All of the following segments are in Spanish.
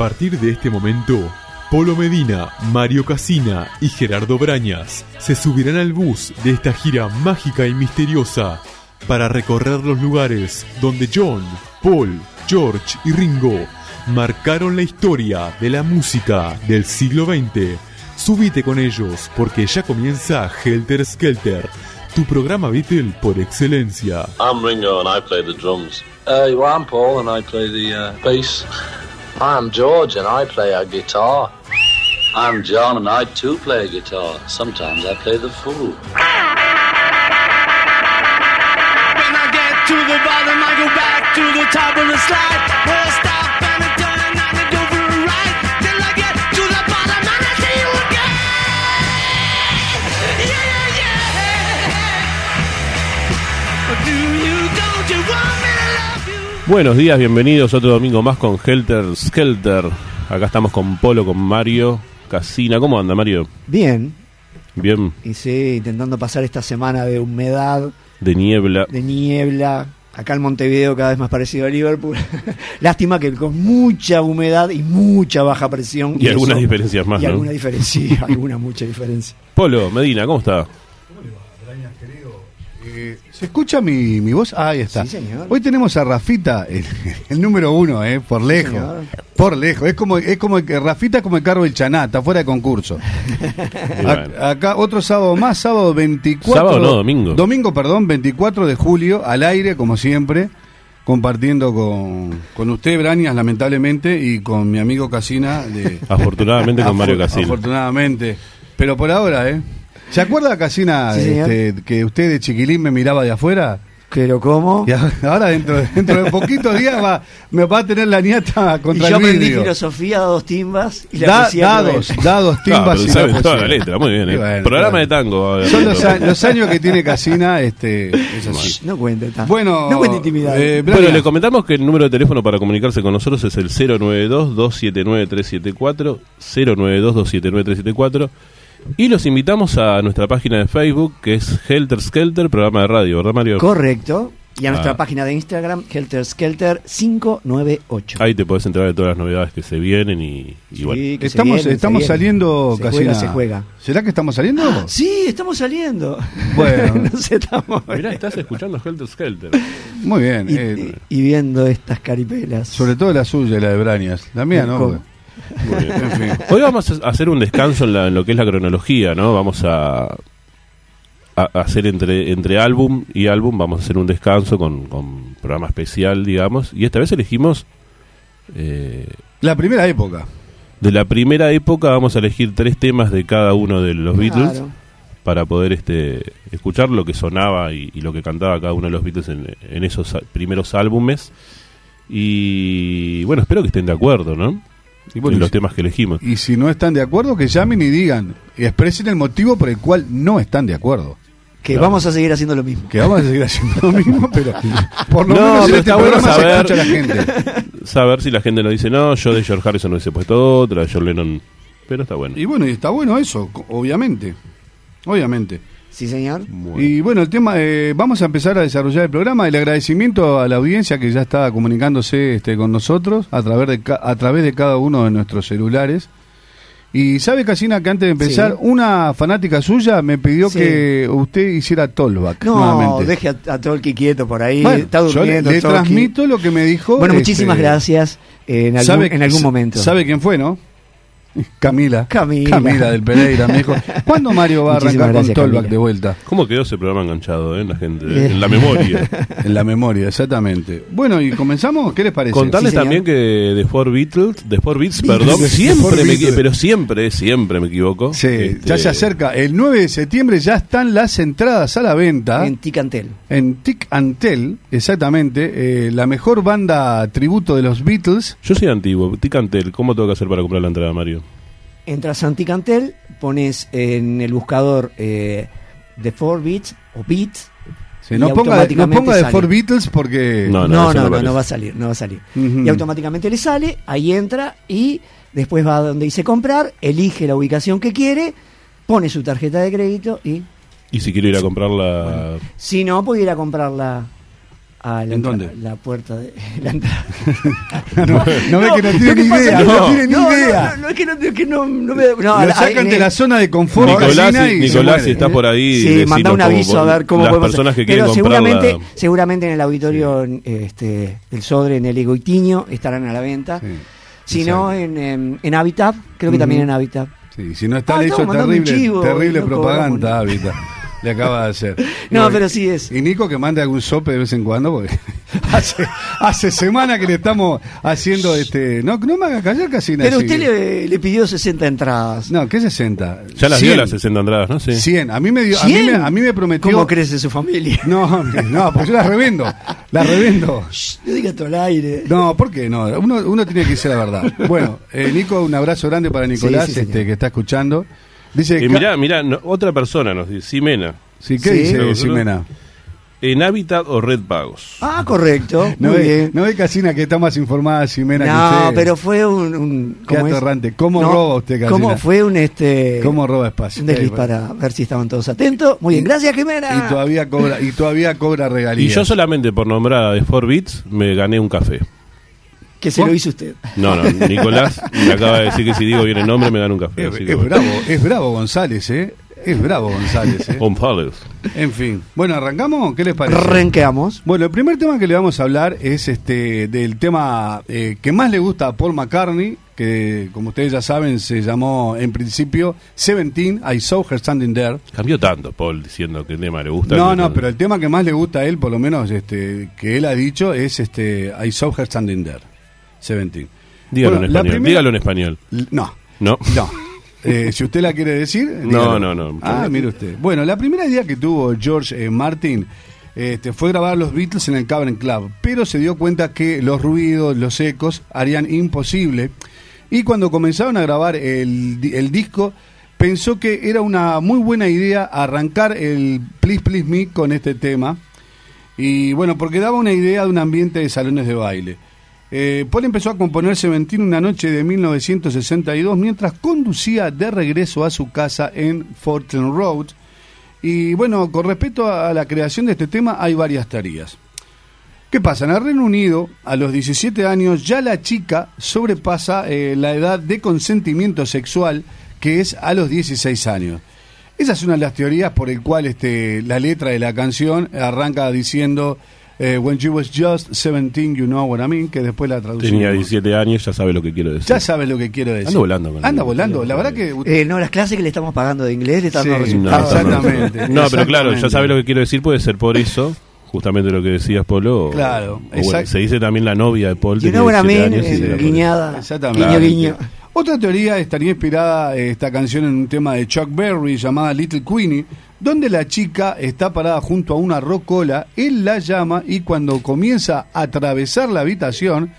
partir de este momento, Polo Medina, Mario Casina y Gerardo Brañas se subirán al bus de esta gira mágica y misteriosa para recorrer los lugares donde John, Paul, George y Ringo marcaron la historia de la música del siglo XX. Subite con ellos porque ya comienza Helter Skelter, tu programa Beatle por excelencia. I'm Ringo and I play the drums. Uh, well, I'm Paul and I play the uh, bass. I'm George and I play a guitar. I'm John and I too play a guitar. Sometimes I play the fool. When I get to the bottom, I go back to the top of the slide. Buenos días, bienvenidos otro domingo más con Helter Skelter. Acá estamos con Polo, con Mario, Casina. ¿Cómo anda, Mario? Bien, Bien, y sí, intentando pasar esta semana de humedad, de niebla. de niebla. Acá en Montevideo cada vez más parecido a Liverpool. Lástima que con mucha humedad y mucha baja presión. Y algunas eso- diferencias más, Y ¿no? alguna diferencia, sí, alguna mucha diferencia. Polo, Medina, ¿cómo está? ¿Se escucha mi, mi voz? Ah, ahí está. Sí, señor. Hoy tenemos a Rafita, el, el número uno, eh, por lejos. por lejos. Es como, es como que Rafita es como el carro del Chaná, está fuera de concurso. Y A- bueno, acá otro sábado más, sábado 24. Sábado no, domingo. Domingo, perdón, 24 de julio, al aire, como siempre, compartiendo con, con usted, Brañas, lamentablemente, y con mi amigo Casina. De, afortunadamente con Mario Casina. Afortunadamente. Pero por ahora, ¿eh? ¿Se acuerda, Casina, Sí, este, que usted de chiquilín me miraba de afuera? Pero ¿cómo? Y ahora- dentro, de- dentro de poquitos días, va, me va a tener la nieta Y contra yo el aprendí vidrio. filosofía, dos timbas y la Da- dados, dados, Ah, timbas pero y sabe la toda la letra, muy bien. Y ¿eh? bueno, Programa claro. de tango. Son los, a- los años que tiene Casina, este, es así. Shh, No cuente tanto. Bueno, no cuente intimidad. eh, Bueno, le comentamos que el número de teléfono para comunicarse con nosotros es el 092-279-374, 092-279-374, y los invitamos a nuestra página de Facebook, que es Helter Skelter, programa de radio, ¿verdad, Mario? Correcto. Y a nuestra Ah. página de Instagram, Helter Skelter 598. Ahí te podés enterar de todas las novedades que se vienen y, y Sí, bueno. que estamos, estamos saliendo, Se juega, se juega. ¿Será que estamos saliendo? Sí, estamos saliendo. Bueno. Nos estamos Mirá, estás escuchando Helter Skelter. Muy bien. y, eh, y- y viendo estas caripelas. sobre todo la suya y la de Brañas. La mía, ¿no? ¿Cómo? Muy bien. En fin. Hoy vamos a hacer un descanso en, la- en lo que es la cronología, ¿no? Vamos a, a- a hacer entre, entre álbum y álbum, vamos a hacer un descanso con, con programa especial, digamos. Y esta vez elegimos, eh, La primera época. de la primera época, vamos a elegir tres temas de cada uno de los Beatles para poder este, escuchar lo que sonaba y, y lo que cantaba cada uno de los Beatles en, en esos primeros álbumes. Y bueno, espero que estén de acuerdo, ¿no? Y bueno, los y- temas que elegimos. Y si no están de acuerdo, que llamen y digan, y expresen el motivo por el cual no están de acuerdo. Que Claro. vamos a seguir haciendo lo mismo. Que vamos a seguir haciendo lo mismo, pero por lo No, menos en este está bueno programa se saber. escucha la gente. saber si la gente nos dice no, yo de George Harrison no hubiese puesto otra, John Lennon, pero está bueno. Y bueno, y está bueno eso, obviamente. Obviamente. Sí, señor. Bueno. Y bueno, el tema, eh, vamos a empezar a desarrollar el programa. El agradecimiento a la audiencia que ya está comunicándose este, con nosotros a través, de ca- a través de cada uno de nuestros celulares. Y sabe, Casina, que antes de empezar, Sí. una fanática suya me pidió Sí. que usted hiciera Tollback No, nuevamente. deje a, a Tolki quieto por ahí. Bueno, está yo le, durmiendo. le transmito lo que me dijo. Bueno, este, muchísimas gracias eh, en algún, sabe- en algún momento. ¿Sabe quién fue, no? Camila. Camila. del Pereira me dijo. ¿Cuándo Mario va a arrancar con gracias, Camila. de vuelta? ¿Cómo quedó ese programa enganchado eh, en la gente? Eh. En la memoria. En la memoria, exactamente. Bueno, ¿y comenzamos? ¿Qué les parece? Contarles Sí, también que de Four Beatles, de Four Beats, Beatles. perdón, siempre me pero siempre, siempre me equivoco. Sí, Este, ya se acerca. El 9 de septiembre ya están las entradas a la venta. En Ticantel. En Tic Antel, exactamente, eh, la mejor banda tributo de los Beatles. Yo soy antiguo, Ticantel, ¿cómo tengo que hacer para comprar la entrada, Mario? Entras a Ticantel, pones en el buscador eh, The 4 Beats o Beats. Sí, no, ponga, no ponga de sale. Four Beatles porque... No, No, no, no, no va a salir, no va a salir. Y automáticamente le sale, ahí entra y después va a donde dice comprar, elige la ubicación que quiere, pone su tarjeta de crédito y Y si quiero ir a comprarla, si no, puede ir a comprarla a la, ¿En dónde? la puerta de la entrada. no, no ve que no tiene ni idea, es que no, tiene ni no, idea. No, no, es que no, es que no, no me. No, Lo a- sacan de la zona de confort Nicolás, y Nicolás, si está por ahí, Sí, manda un cómo- aviso a ver cómo las podemos personas hacer. que quieren Pero seguramente, la- seguramente en el auditorio este, del Sodre, en el Egoitiño, estarán a la venta. Sí, si no, en, en, en Habitat, creo que Ujú. también en Habitat. Sí, si no está, Ah, le hizo terrible, chivo, terrible no propaganda, Hábitat. Le acaba de hacer. No, pero sí es. Y Nico que mande algún sope de vez en cuando, porque hace, hace semana que le estamos haciendo este. No, no me haga callar casi Pero usted le, le pidió 60 entradas. No, ¿qué 60? Ya las 100. dio las 60 entradas, ¿no? Sí. 100. A mí me dio, a mí me, a mí me prometió. ¿Cómo crece su familia? No, no, pues yo las revendo. Las revendo. No diga todo al aire. No, ¿por qué no? Uno, uno tiene que decir la verdad. Bueno, eh, Nico, un abrazo grande para Nicolás, Sí, sí, señor. este, que está escuchando. Dice Y Ca- mirá, mirá, no, otra persona nos dice, Simena. Sí, ¿qué Sí. dice Ximena? ¿En Hábitat o Red Pagos? Ah, correcto. No muy ve, bien. no ve Casina que está más informada Ximena que No, usted. pero fue un. un Qué ¿cómo es? atorrante. ¿Cómo roba usted, Casina? ¿Cómo fue un este. ¿Cómo roba espacio? Un desliz Eh, para ver si estaban todos atentos. Muy bien, gracias, Jimena. Y todavía cobra, y todavía cobra Y regalías. yo solamente por nombrar a The 4 Bits me gané un café. Que se lo hizo usted. No, no, Nicolás me acaba de decir que si digo bien el nombre me gano un café. es, que bravo, es bravo González, ¿eh? Es bravo González, ¿eh? González. En fin. Bueno, ¿arrancamos? ¿Qué les parece? Renqueamos. Bueno, el primer tema que le vamos a hablar es este del tema eh, que más le gusta a Paul McCartney, que como ustedes ya saben se llamó en principio Seventeen, I Saw Her Standing There. Cambió tanto Paul diciendo que el tema le gusta. No, no, pero el tema que más le gusta a él, por lo menos este que él ha dicho, es este I Saw Her Standing There, Seventeen. Dígalo Bueno, en español. primera- Dígalo en español. L- No, No. no. Eh, si usted la quiere decir, dígalo. no, no. Ah, mire usted. Bueno, la primera idea que tuvo George eh, Martin este, fue grabar los Beatles en el Cavern Club, pero se dio cuenta que los ruidos, los ecos harían imposible. Y cuando comenzaron a grabar el, el disco, pensó que era una muy buena idea arrancar el Please Please Me con este tema. Y bueno, porque daba una idea de un ambiente de salones de baile. Eh, Paul empezó a componer Seventeen una noche de 1962 mientras conducía de regreso a su casa en Fortune Road. Y bueno, con respecto a la creación de este tema hay varias teorías. ¿Qué pasa? En el Reino Unido, a los 17 años, ya la chica sobrepasa eh, la edad de consentimiento sexual, que es a los 16 años. Esa es una de las teorías por el cual este, la letra de la canción arranca diciendo eh, When you was just 17, you know what I mean, que después la traducimos. Tenía 17 años, ya sabe lo que quiero decir. Ya sabes lo que quiero decir. Ando volando con Anda volando. La verdad que... Eh, no, las clases que le estamos pagando de inglés le están dando Sí, No, resultados. Exactamente. No, pero claro, ya Exactamente. sabe lo que quiero decir, puede ser por eso, justamente lo que decías, Polo. Claro, o bueno, se dice también la novia de Paul. You tenía know what I 17 mean, años y eh, eso. guiñada. Exactamente. Guiño, guiño. Otra teoría estaría inspirada eh, esta canción en un tema de Chuck Berry llamada Little Queenie, donde la chica está parada junto a una rocola, él la llama y cuando comienza a atravesar la habitación,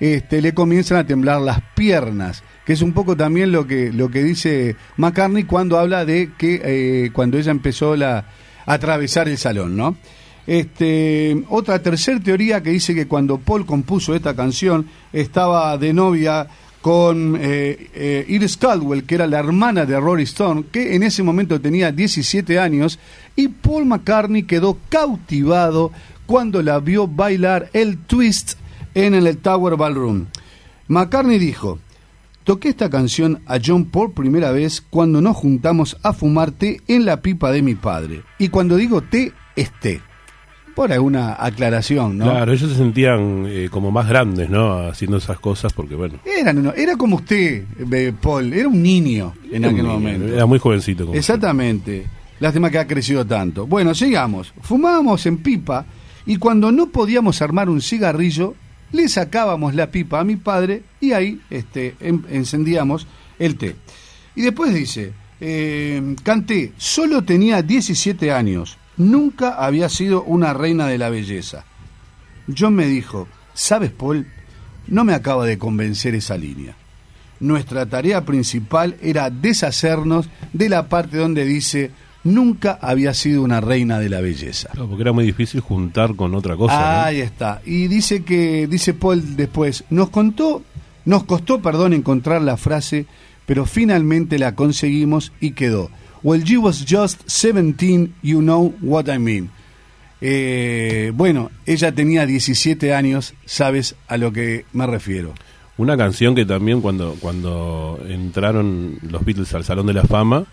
este, le comienzan a temblar las piernas, que es un poco también lo que, lo que dice McCartney cuando habla de que eh, cuando ella empezó la, a atravesar el salón, ¿no? Este, otra tercera teoría que dice que cuando Paul compuso esta canción estaba de novia con eh, eh, Iris Caldwell, que era la hermana de Rory Stone, que en ese momento tenía 17 años, y Paul McCartney quedó cautivado cuando la vio bailar el twist en el Tower Ballroom. McCartney dijo, toqué esta canción a John por primera vez cuando nos juntamos a fumar té en la pipa de mi padre. Y cuando digo té, es té. Por alguna aclaración, ¿no? Claro, ellos se sentían eh, como más grandes, ¿no? Haciendo esas cosas, porque bueno. Era, no, no, era como usted, eh, Paul, era un niño en aquel momento. Era muy jovencito. como Exactamente. Lástima que ha crecido tanto. Bueno, sigamos. Fumábamos en pipa y cuando no podíamos armar un cigarrillo, le sacábamos la pipa a mi padre y ahí este, en- encendíamos el té. Y después dice, eh, canté, solo tenía 17 años, nunca había sido una reina de la belleza. John me dijo, ¿sabes, Paul? No me acaba de convencer esa línea. Nuestra tarea principal era deshacernos de la parte donde dice, nunca había sido una reina de la belleza. Claro, porque era muy difícil juntar con otra cosa. ¿no? Ahí está. Y dice que, dice Paul después, nos contó, nos costó, perdón, encontrar la frase, pero finalmente la conseguimos y quedó. Well, you was just 17, you know what I mean. Eh, bueno, ella tenía 17 años, sabes a lo que me refiero. Una canción que también cuando, cuando entraron los Beatles al Salón de la Fama,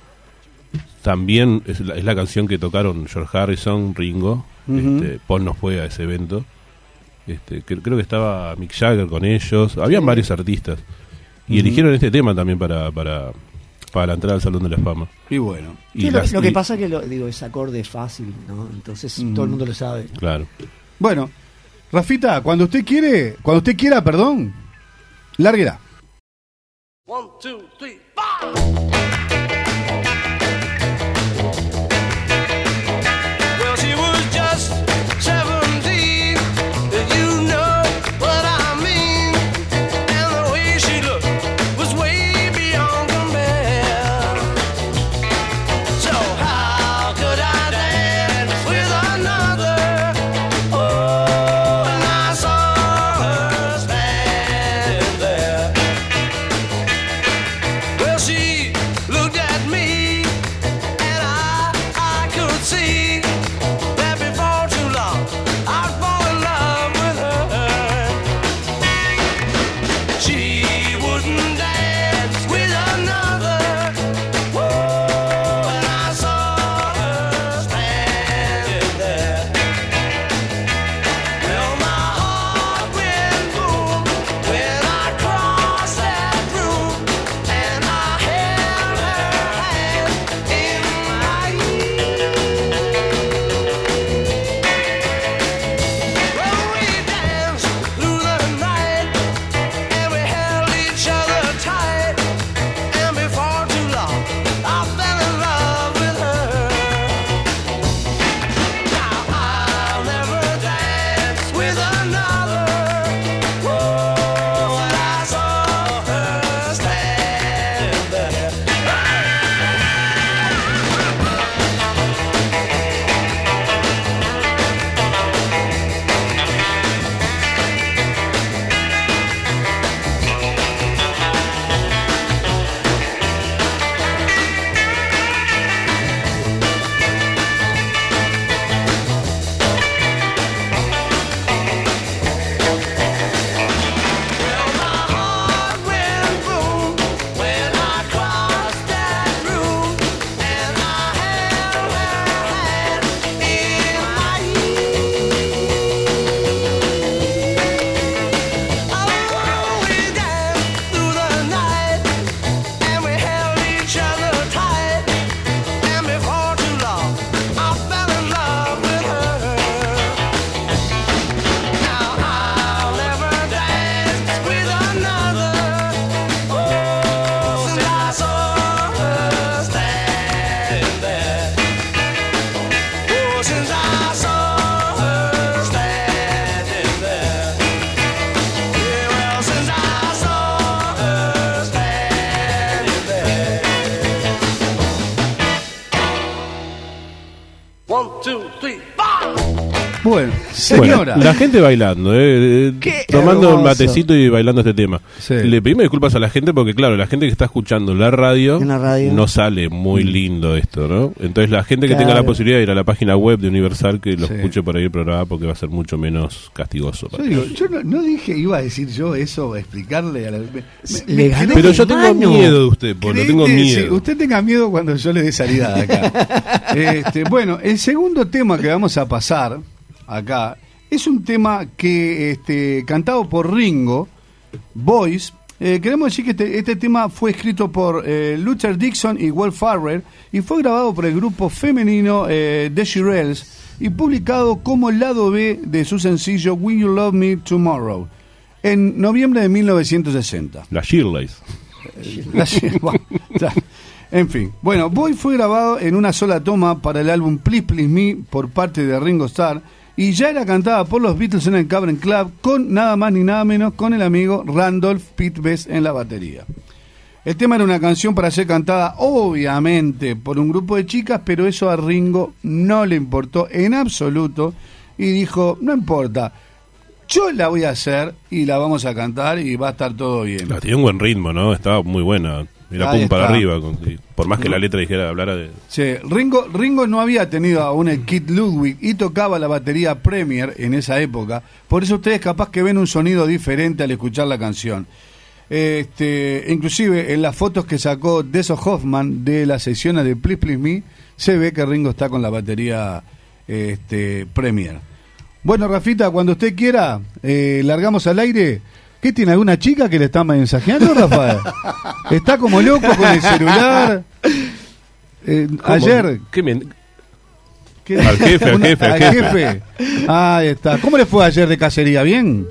también es la, es la canción que tocaron George Harrison, Ringo, este, Paul no fue a ese evento. Este, cre- creo que estaba Mick Jagger con ellos, habían varios artistas. Y eligieron este tema también para, para, para entrar al Salón de la Fama. Y bueno. Y Sí, lo, las- lo que y- pasa es que lo, digo, ese acorde es fácil, ¿no? Entonces Mm. todo el mundo lo sabe. Claro. Bueno, Rafita, cuando usted quiere, cuando usted quiera, perdón, lárguela. One, two, three, la gente bailando, eh, eh, Qué tomando un matecito y bailando este tema. Sí. Le pedimos disculpas a la gente porque, claro, la gente que está escuchando la radio, En la radio. no sale muy lindo esto, ¿no? Entonces, la gente que tenga la posibilidad de ir a la página web de Universal, que lo Sí. escuche por ahí el programa porque va a ser mucho menos castigoso. Yo para digo, ellos. yo no, no dije, iba a decir yo eso, a explicarle a la... me- me- Le me Pero yo tengo Mano. miedo de usted, Polo, Créete, tengo sí, miedo. usted tenga miedo cuando yo le dé salida de acá. Este, bueno, el segundo tema que vamos a pasar acá es un tema que este, cantado por Ringo, Boys. Eh, queremos decir que este, este tema fue escrito por eh, Luther Dixon y Will Farrer y fue grabado por el grupo femenino eh, The Shirelles y publicado como el lado B de su sencillo Will You Love Me Tomorrow en noviembre de 1960. La Shirleys. La- bueno. En fin, bueno, Boy fue grabado en una sola toma para el álbum Please Please Me por parte de Ringo Starr y ya era cantada por los Beatles en el Cavern Club con nada más ni nada menos con el amigo Randolph Pete Best en la batería. El tema era una canción para ser cantada obviamente por un grupo de chicas, pero eso a Ringo no le importó en absoluto y dijo, no importa, yo la voy a hacer y la vamos a cantar y va a estar todo bien. La un buen ritmo, ¿no? Estaba muy buena. Era Ahí pum para está. arriba. con- y por más que la letra dijera, hablara de. Sí, Ringo, Ringo no había tenido aún el Kit Ludwig y tocaba la batería Premier en esa época. Por eso ustedes capaz que ven un sonido diferente al escuchar la canción. Este, inclusive en las fotos que sacó Deso Hoffman de las sesiones de Please Please Me, se ve que Ringo está con la batería este, Premier. Bueno, Rafita, cuando usted quiera, eh, largamos al aire. ¿Qué tiene alguna chica que le está mensajeando, Rafael? Está como loco con el celular. Eh, ayer, ¿Qué ¿Qué? Al jefe, al jefe, al jefe. Ahí está. ¿Cómo le fue ayer de cacería? ¿Bien?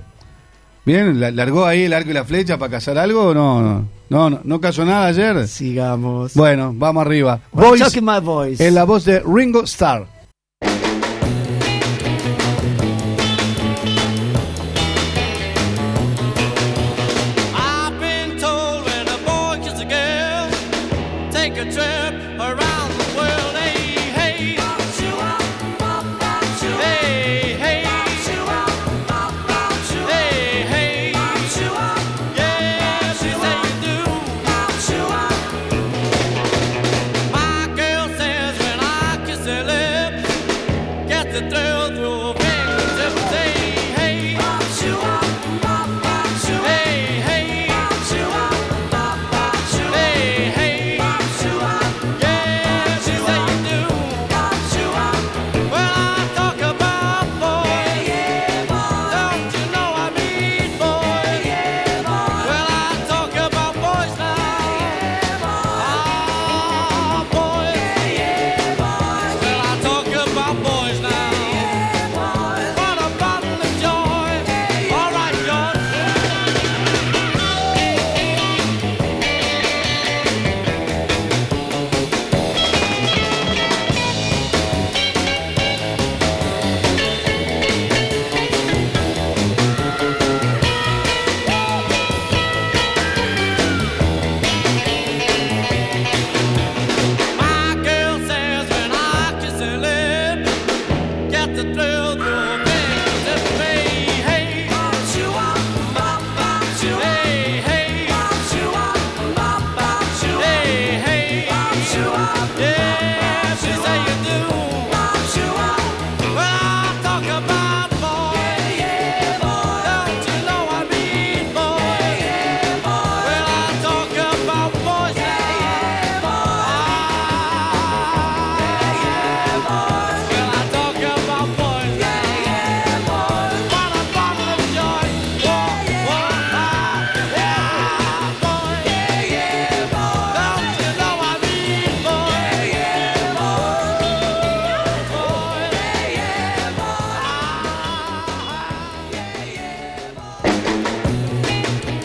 ¿Bien? ¿La- ¿Largó ahí el arco y la flecha para cazar algo o no? No, no, no, no cazó nada ayer. Sigamos. Bueno, vamos arriba. Voice talking my voice. es la voz de Ringo Starr.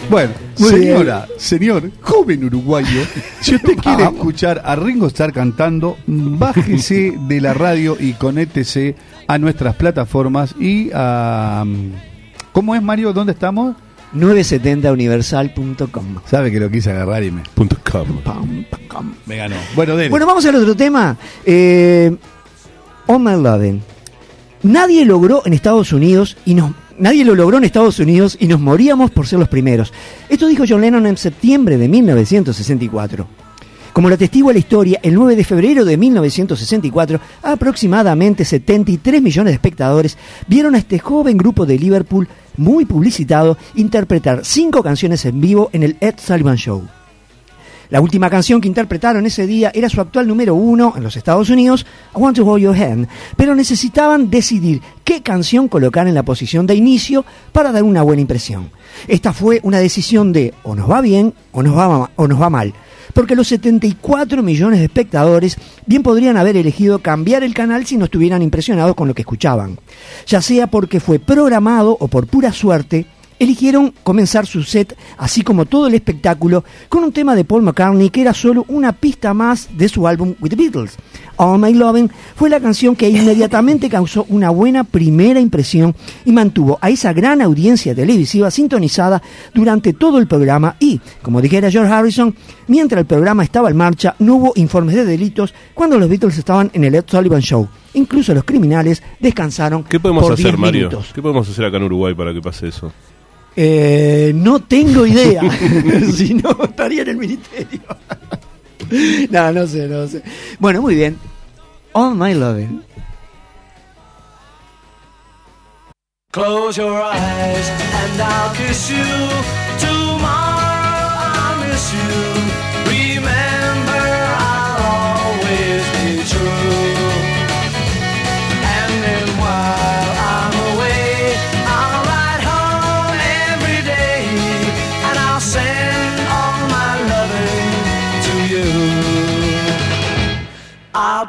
Bueno, Muy señora, señor, joven uruguayo, si usted quiere escuchar a Ringo Starr cantando, bájese de la radio y conéctese a nuestras plataformas y a... ¿Cómo es, Mario? ¿Dónde estamos? 970universal.com. Sabe que lo quise agarrar y me, Punto com. Pam, pam, pam. me ganó. Bueno, dele. Bueno, vamos al otro tema. Eh, On My Lovin'. Nadie logró en Estados Unidos y nos nadie lo logró en Estados Unidos y nos moríamos por ser los primeros. Esto dijo John Lennon en septiembre de 1964. Como lo atestigua la historia, el 9 de febrero de 1964, aproximadamente 73 millones de espectadores vieron a este joven grupo de Liverpool, muy publicitado, interpretar cinco canciones en vivo en el Ed Sullivan Show. La última canción que interpretaron ese día era su actual número uno en los Estados Unidos, I Want to Hold Your Hand, pero necesitaban decidir qué canción colocar en la posición de inicio para dar una buena impresión. Esta fue una decisión de o nos va bien o nos va, o nos va mal, porque los 74 millones de espectadores bien podrían haber elegido cambiar el canal si no estuvieran impresionados con lo que escuchaban, ya sea porque fue programado o por pura suerte eligieron comenzar su set, así como todo el espectáculo, con un tema de Paul McCartney que era solo una pista más de su álbum With the Beatles. All My Lovin' fue la canción que inmediatamente causó una buena primera impresión y mantuvo a esa gran audiencia televisiva sintonizada durante todo el programa y, como dijera George Harrison, mientras el programa estaba en marcha no hubo informes de delitos cuando los Beatles estaban en el Ed Sullivan Show. Incluso los criminales descansaron ¿Qué podemos por hacer, 10 Mario? minutos. ¿Qué podemos hacer acá en Uruguay para que pase eso? Eh, no tengo idea. si no, estaría en el ministerio. no, no sé, no sé. Bueno, muy bien. All My Loving. Close your eyes and I'll kiss you. Tomorrow I'll miss you.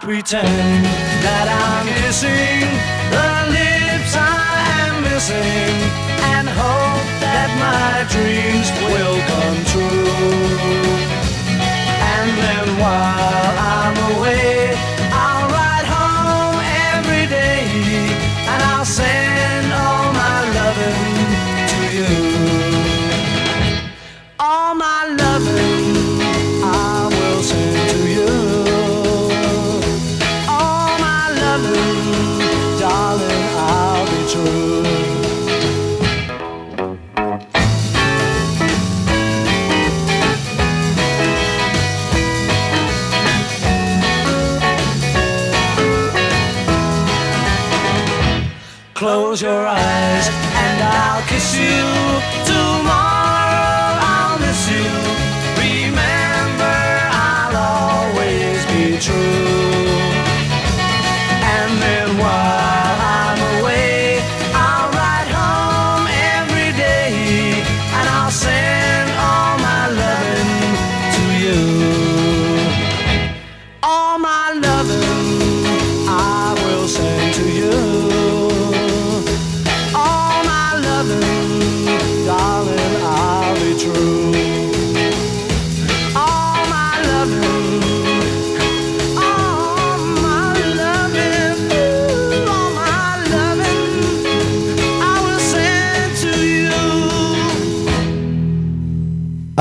Pretend that I'm kissing the lips I am missing and hope that my dreams will come true. And then while I'm Close your eyes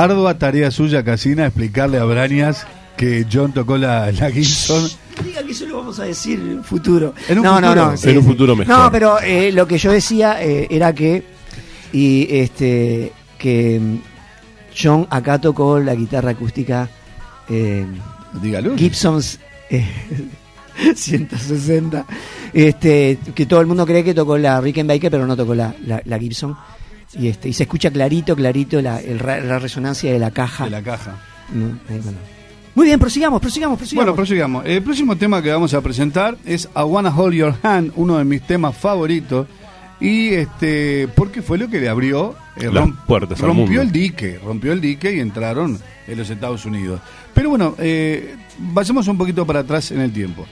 Ardua tarea suya, Casina, explicarle a Brañas que John tocó la, la Gibson. No diga que eso lo vamos a decir en un futuro. En un no, futuro. no, no. En un futuro mejor. No, pero eh, lo que yo decía eh, era que. Y este. Que mm, John acá tocó la guitarra acústica. eh, Dígalo. Gibson's eh, 160. Este, que todo el mundo cree que tocó la Rickenbacker, pero no tocó la, la, la Gibson. Y, este, y se escucha clarito, clarito la, el la resonancia de la caja. De la caja. No, bueno. Muy bien, prosigamos, prosigamos, prosigamos. Bueno, prosigamos. El próximo tema que vamos a presentar es I Wanna Hold Your Hand, uno de mis temas favoritos. Y este, porque fue lo que le abrió, eh, Las puertas al rompió mundo. el dique, rompió el dique y entraron en los Estados Unidos. Pero bueno, eh, vayamos un poquito para atrás en el tiempo.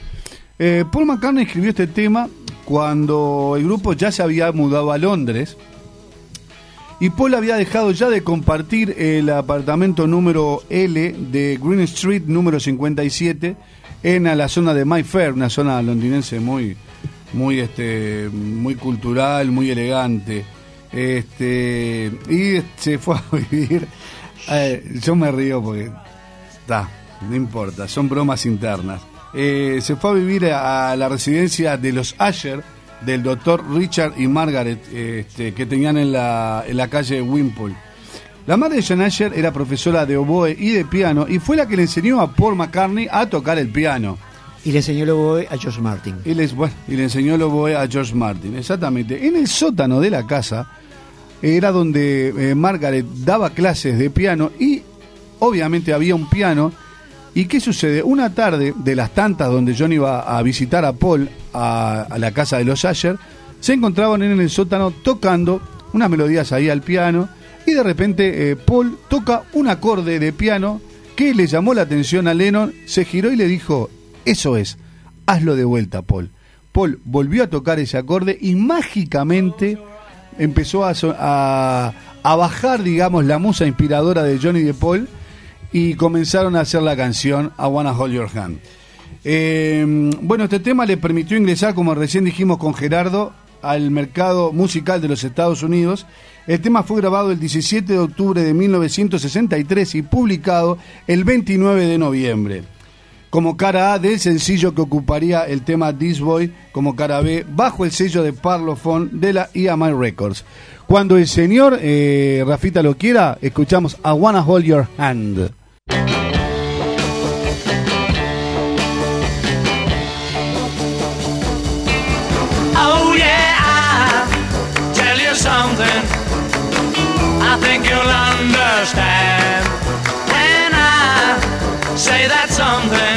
Eh, Paul McCartney escribió este tema cuando el grupo ya se había mudado a Londres y Paul había dejado ya de compartir el apartamento número L de Green Street número 57 en la zona de Mayfair, una zona londinense muy muy este muy cultural, muy elegante. Este y se fue a vivir eh, yo me río porque está, no importa, son bromas internas. Eh, se fue a vivir a, la residencia de los Asher del doctor Richard y Margaret este, que tenían en la, en la calle Wimpole. La madre de John Asher era profesora de oboe y de piano y fue la que le enseñó a Paul McCartney a tocar el piano. Y le enseñó el oboe a George Martin. Y, les, bueno, y le enseñó el oboe a George Martin, exactamente. En el sótano de la casa era donde eh, Margaret daba clases de piano y obviamente había un piano. ¿Y qué sucede? Una tarde de las tantas donde John iba a visitar a Paul a, la casa de los Asher, se encontraban en el sótano tocando unas melodías ahí al piano y de repente eh, Paul toca un acorde de piano que le llamó la atención a Lennon, se giró y le dijo, eso es, hazlo de vuelta, Paul. Paul volvió a tocar ese acorde y mágicamente empezó a- a bajar, digamos, la musa inspiradora de Johnny de Paul y comenzaron a hacer la canción I Wanna Hold Your Hand. Eh, bueno, este tema le permitió ingresar, como recién dijimos con Gerardo, al mercado musical de los Estados Unidos. El tema fue grabado el 17 de octubre de 1963 y publicado el 29 de noviembre. Como cara A del sencillo que ocuparía el tema This Boy, como cara B, bajo el sello de Parlophone de la EMI Records. Cuando el señor eh, Rafita lo quiera, escuchamos I Wanna Hold Your Hand. Say that something.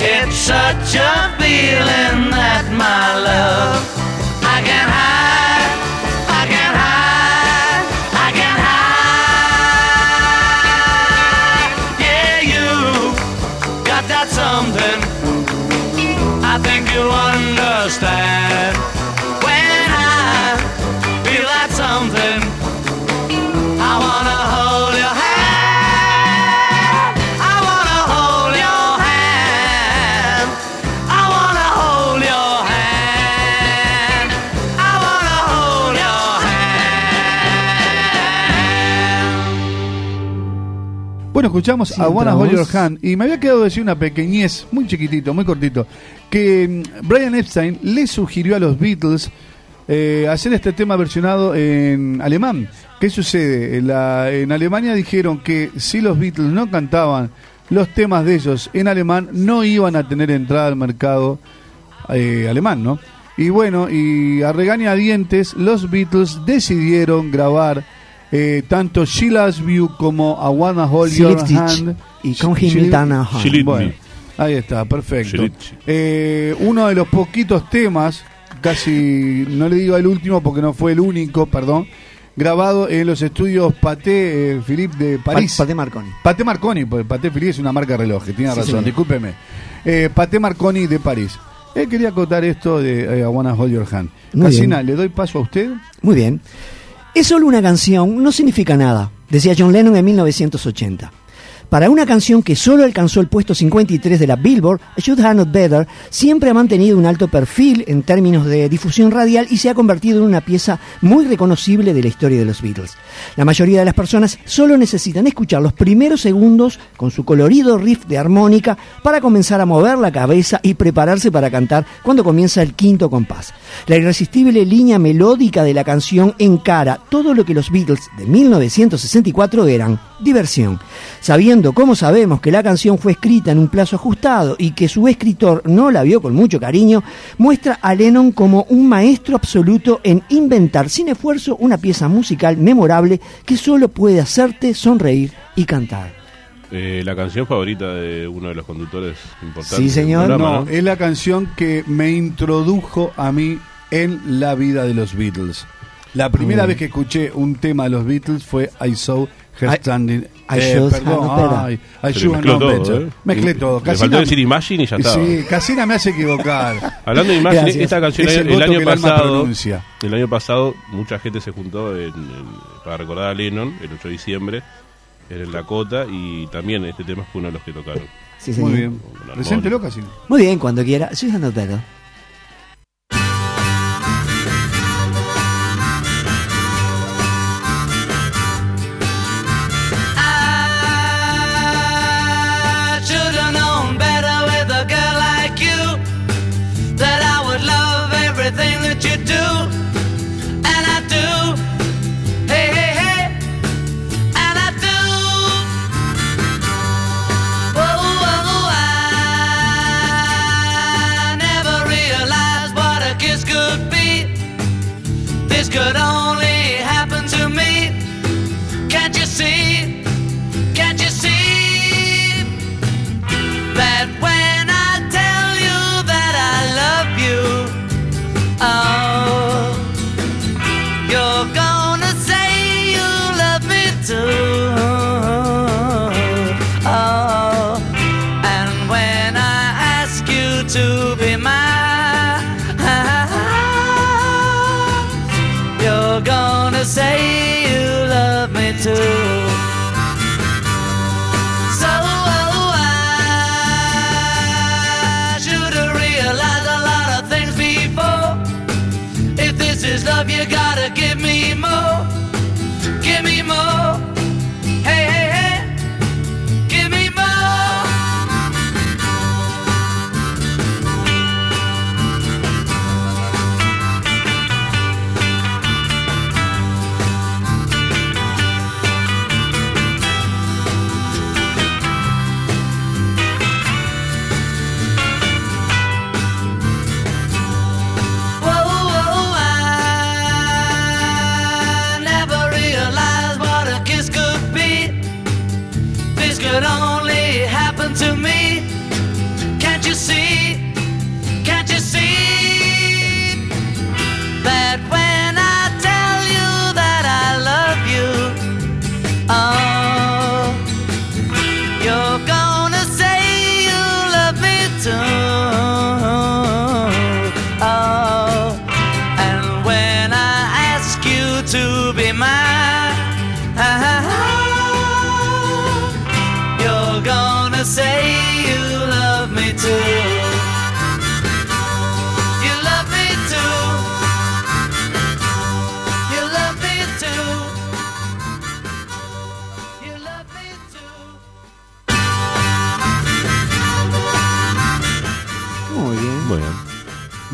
It's such a feeling that my love Bueno, escuchamos Sí, a Wanna Hold Your. Hand y me había quedado decir una pequeñez, muy chiquitito, muy cortito, que mm, Brian Epstein le sugirió a los Beatles eh, hacer este tema versionado en alemán. ¿Qué sucede? En, la- en Alemania dijeron que si los Beatles no cantaban los temas de ellos en alemán, no iban a tener entrada al mercado eh, alemán, ¿no? Y bueno, y a regañadientes, los Beatles decidieron grabar eh, tanto She Loves You como I Wanna Hold Your Hand. y. She Lit Bueno, ahí está, perfecto. Eh, uno de los poquitos temas, casi no le digo el último porque no fue el único, perdón, grabado en los estudios Paté eh, Philippe de París. Paté Marconi. Paté Marconi, porque Paté Philippe es una marca de relojes, tiene Sí, razón, señor. discúlpeme. Eh, Paté Marconi de París. Él quería acotar esto de eh, I Wanna Hold Your Hand. Muy Casina, bien. ¿le doy paso a usted? Muy bien. Es solo una canción, no significa nada, decía John Lennon en 1980. Para una canción que solo alcanzó el puesto 53 de la Billboard, Should Have Not Better siempre ha mantenido un alto perfil en términos de difusión radial y se ha convertido en una pieza muy reconocible de la historia de los Beatles. La mayoría de las personas solo necesitan escuchar los primeros segundos con su colorido riff de armónica para comenzar a mover la cabeza y prepararse para cantar cuando comienza el quinto compás. La irresistible línea melódica de la canción encara todo lo que los Beatles de 1964 eran, diversión. Sabiendo como sabemos que la canción fue escrita en un plazo ajustado y que su escritor no la vio con mucho cariño, muestra a Lennon como un maestro absoluto en inventar sin esfuerzo una pieza musical memorable que solo puede hacerte sonreír y cantar. Eh, la canción favorita de uno de los conductores importantes. Sí, del señor. programa, No, es la canción que me introdujo a mí en la vida de los Beatles. La primera Mm. vez que escuché un tema de los Beatles fue I Saw Her I- Standing. I eh, should perdón, have known ay, I Se le should have mezcló known todo, better. ¿eh? Mezclé todo. Le faltó decir Imagine y ya estaba. Sí, Casina me hace equivocar. Hablando de Imagine, Gracias. esta canción Es el el, año el pasado, el año pasado mucha gente se juntó en- en- para recordar a Lennon el 8 de diciembre en el Dakota y también este tema fue uno de los que tocaron. Sí, señor. Muy bien. Preséntelo. Casina. Muy bien, cuando quiera. Sí, no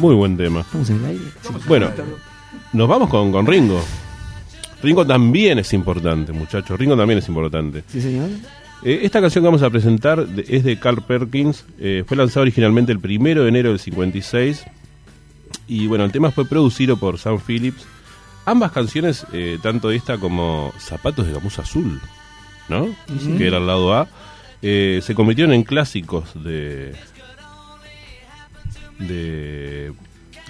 Muy buen tema. ¿Estamos en el aire? Bueno, nos vamos con, con Ringo. Ringo también es importante, muchachos. Ringo también es importante. Sí, señor. Eh, esta canción que vamos a presentar de- es de Carl Perkins. eh, fue lanzado originalmente el primero de enero del 56. Y bueno, el tema fue producido por Sam Phillips. Ambas canciones, eh, tanto esta como Zapatos de Gamuza Azul, ¿no? Que era el lado A, eh, se convirtieron en clásicos de, de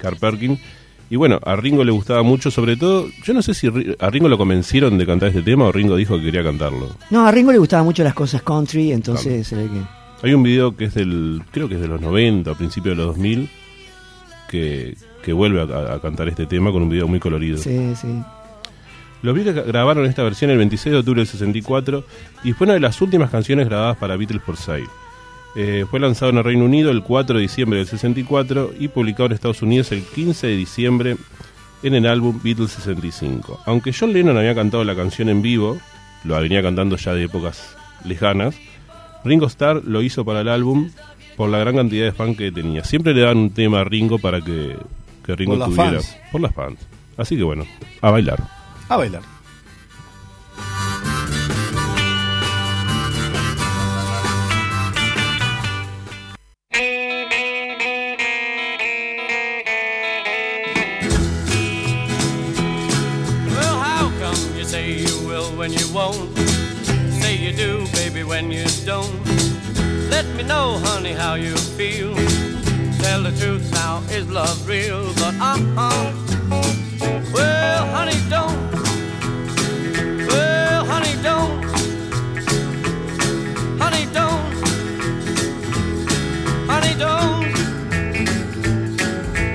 Carl Perkins. Y bueno, a Ringo le gustaba mucho, sobre todo, yo no sé si a Ringo lo convencieron de cantar este tema o Ringo dijo que quería cantarlo. No, a Ringo le gustaban mucho las cosas country, entonces que... Hay un video que es del, creo que es de los 90, a principios de los 2000, que, que vuelve a, a cantar este tema con un video muy colorido. Sí, sí. Los Beatles grabaron esta versión el 26 de octubre del 64 y fue una de las últimas canciones grabadas para Beatles for Sale. Eh, fue lanzado en el Reino Unido el 4 de diciembre del 64 y publicado en Estados Unidos el 15 de diciembre en el álbum Beatles 65. Aunque John Lennon había cantado la canción en vivo, lo venía cantando ya de épocas lejanas, Ringo Starr lo hizo para el álbum por la gran cantidad de fans que tenía. Siempre le dan un tema a Ringo para que, que Ringo Por tuviera. fans. Por las fans. Así que bueno, a bailar. A bailar. Won't? Say you do, baby, when you don't. Let me know, honey, how you feel. Tell the truth now, is love real? But uh-uh. Well, honey, don't. Well, honey, don't. Honey, don't. Honey, don't.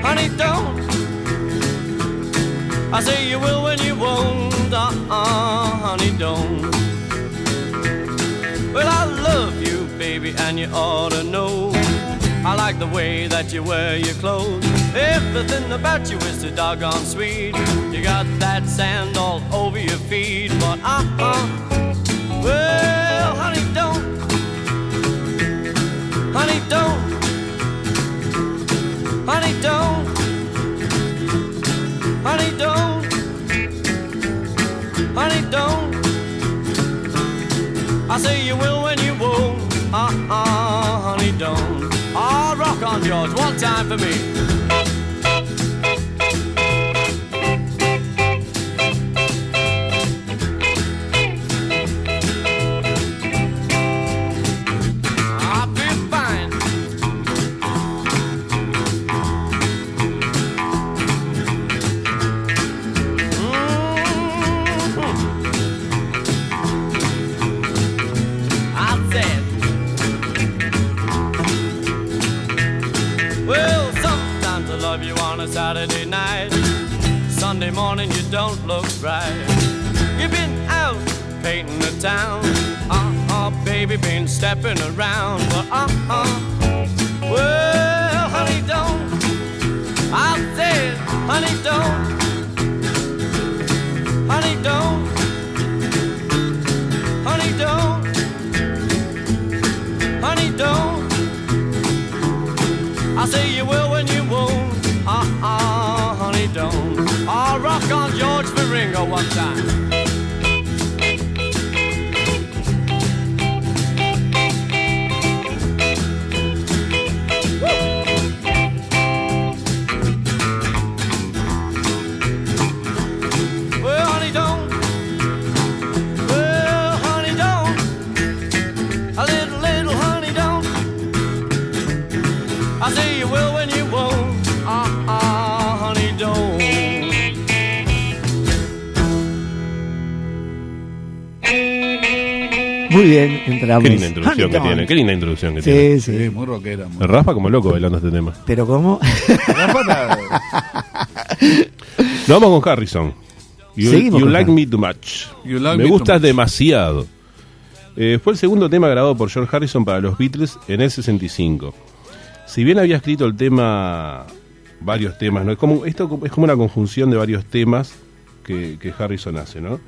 Honey, don't. I say you will when you won't, uh-uh, honey, don't. Well, I love you, baby, and you ought to know. I like the way that you wear your clothes. Everything about you is so doggone sweet. You got that sand all over your feet, but uh-uh. Well, honey, don't. Honey, don't. Honey, don't. Honey, don't. I say you will when you won't. Uh-uh, honey, don't. Ah, rock on, George, one time for me. Saturday night. Sunday morning, you don't look right. You've been out painting the town. Uh uh, baby, been stepping around. But uh uh, well, honey, don't. I said, honey, don't. Honey, don't. Entramos. Qué linda introducción que tiene, qué linda introducción que tiene. Sí, sí. Muy rockera. muy- raspa como loco bailando este tema. Pero ¿cómo? Nos vamos con Harrison. You, Seguimos You con Like Harrison. Me Too Much. You Like Me Me Too gustas Much. demasiado. Eh, fue el segundo tema grabado por George Harrison para los Beatles en el 65. Si bien había escrito el tema, varios temas, ¿no? Es como, esto es como una conjunción de varios temas que, que Harrison hace, ¿no?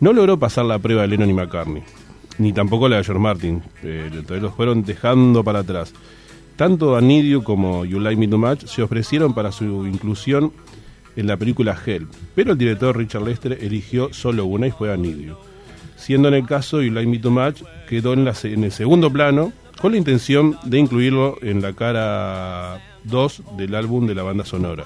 No logró pasar la prueba de Lennon y McCartney, ni tampoco la de George Martin. Eh, entonces los fueron dejando para atrás. Tanto Anidio como You Like Me Too Much se ofrecieron para su inclusión en la película Help, pero el director Richard Lester eligió solo una y fue Anidio. Siendo en el caso You Like Me Too Much quedó en, el segundo plano con la intención de incluirlo en la cara 2 del álbum de la banda sonora.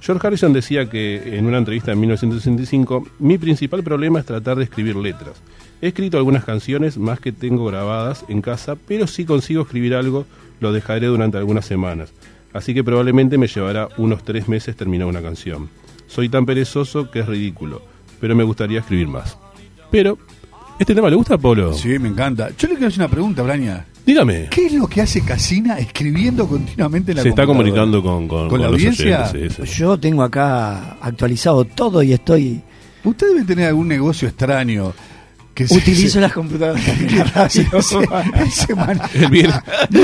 George Harrison decía que en una entrevista en 1965, mi principal problema es tratar de escribir letras. He escrito algunas canciones más que tengo grabadas en casa, pero si consigo escribir algo, lo dejaré durante algunas semanas. Así que probablemente me llevará unos tres meses terminar una canción. Soy tan perezoso que es ridículo, pero me gustaría escribir más. Pero, ¿este tema le gusta a Polo? Sí, me encanta. Yo le quiero hacer una pregunta, Braña. Dígame. ¿Qué es lo que hace Casina escribiendo continuamente en la Se está comunicando con, con, ¿Con la los audiencia? oyentes, sí, sí. Yo tengo acá actualizado todo y estoy. Usted debe tener algún negocio extraño. Que Utilizo se- las computadoras de la radio. se- se man- Él viene-